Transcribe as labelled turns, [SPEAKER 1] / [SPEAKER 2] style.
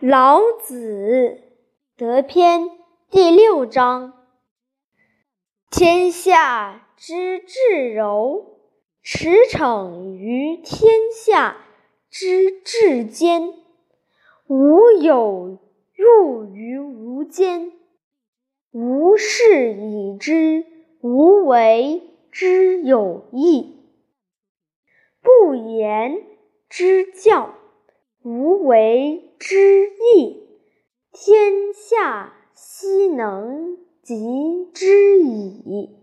[SPEAKER 1] 老子德篇第六章：天下之至柔，驰骋于天下之至坚。无有入于无间，无事以知无为之有益。不言之教。无为之义，天下悉能及之矣。